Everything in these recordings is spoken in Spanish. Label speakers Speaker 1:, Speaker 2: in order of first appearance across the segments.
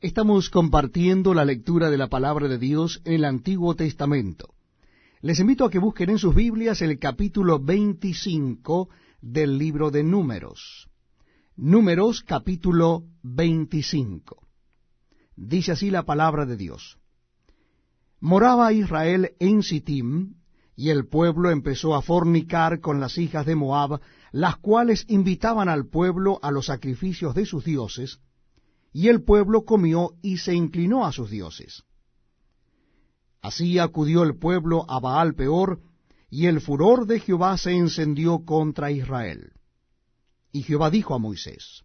Speaker 1: Estamos compartiendo la lectura de la palabra de Dios en el Antiguo Testamento. Les invito a que busquen en sus Biblias el capítulo 25 del libro de Números. Números capítulo 25. Dice así la palabra de Dios. Moraba Israel en Sittim, y el pueblo empezó a fornicar con las hijas de Moab, las cuales invitaban al pueblo a los sacrificios de sus dioses, y el pueblo comió y se inclinó a sus dioses. Así acudió el pueblo a Baal peor, y el furor de Jehová se encendió contra Israel. Y Jehová dijo a Moisés,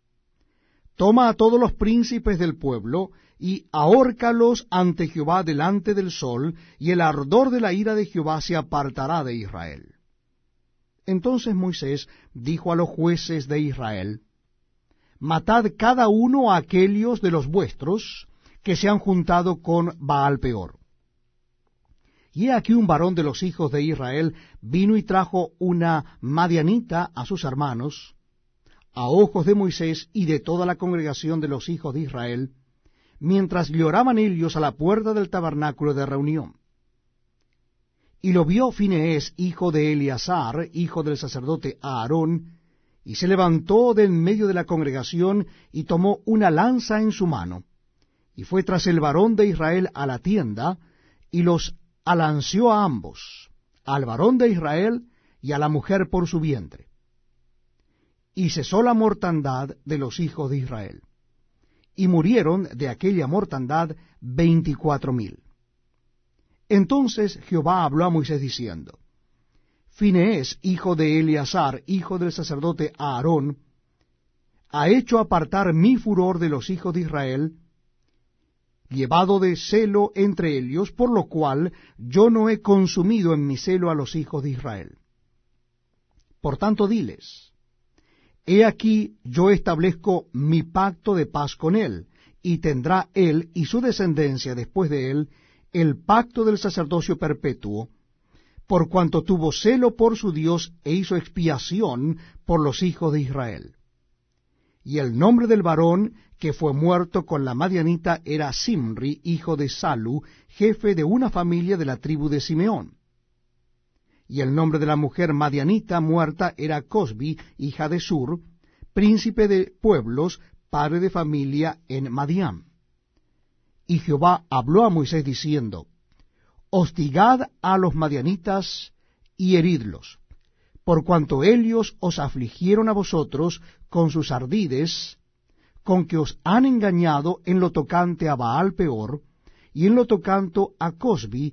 Speaker 1: Toma a todos los príncipes del pueblo, y ahórcalos ante Jehová delante del sol, y el ardor de la ira de Jehová se apartará de Israel. Entonces Moisés dijo a los jueces de Israel, matad cada uno a aquellos de los vuestros que se han juntado con Baal peor. Y he aquí un varón de los hijos de Israel vino y trajo una madianita a sus hermanos, a ojos de Moisés y de toda la congregación de los hijos de Israel, mientras lloraban ellos a la puerta del tabernáculo de reunión. Y lo vio Fineés, hijo de Eleazar, hijo del sacerdote Aarón, y se levantó de en medio de la congregación y tomó una lanza en su mano, y fue tras el varón de Israel a la tienda, y los alanceó a ambos, al varón de Israel y a la mujer por su vientre. Y cesó la mortandad de los hijos de Israel. Y murieron de aquella mortandad veinticuatro mil. Entonces Jehová habló a Moisés diciendo, Fineés, hijo de Eleazar, hijo del sacerdote Aarón, ha hecho apartar mi furor de los hijos de Israel, llevado de celo entre ellos, por lo cual yo no he consumido en mi celo a los hijos de Israel. Por tanto, diles, He aquí yo establezco mi pacto de paz con él, y tendrá él y su descendencia después de él el pacto del sacerdocio perpetuo, por cuanto tuvo celo por su Dios e hizo expiación por los hijos de Israel. Y el nombre del varón que fue muerto con la Madianita era Simri, hijo de Salu, jefe de una familia de la tribu de Simeón. Y el nombre de la mujer Madianita muerta era Cosbi, hija de Sur, príncipe de pueblos, padre de familia en Madián. Y Jehová habló a Moisés diciendo, hostigad a los madianitas y heridlos, por cuanto ellos os afligieron a vosotros con sus ardides, con que os han engañado en lo tocante a Baal peor, y en lo tocante a Cosbi,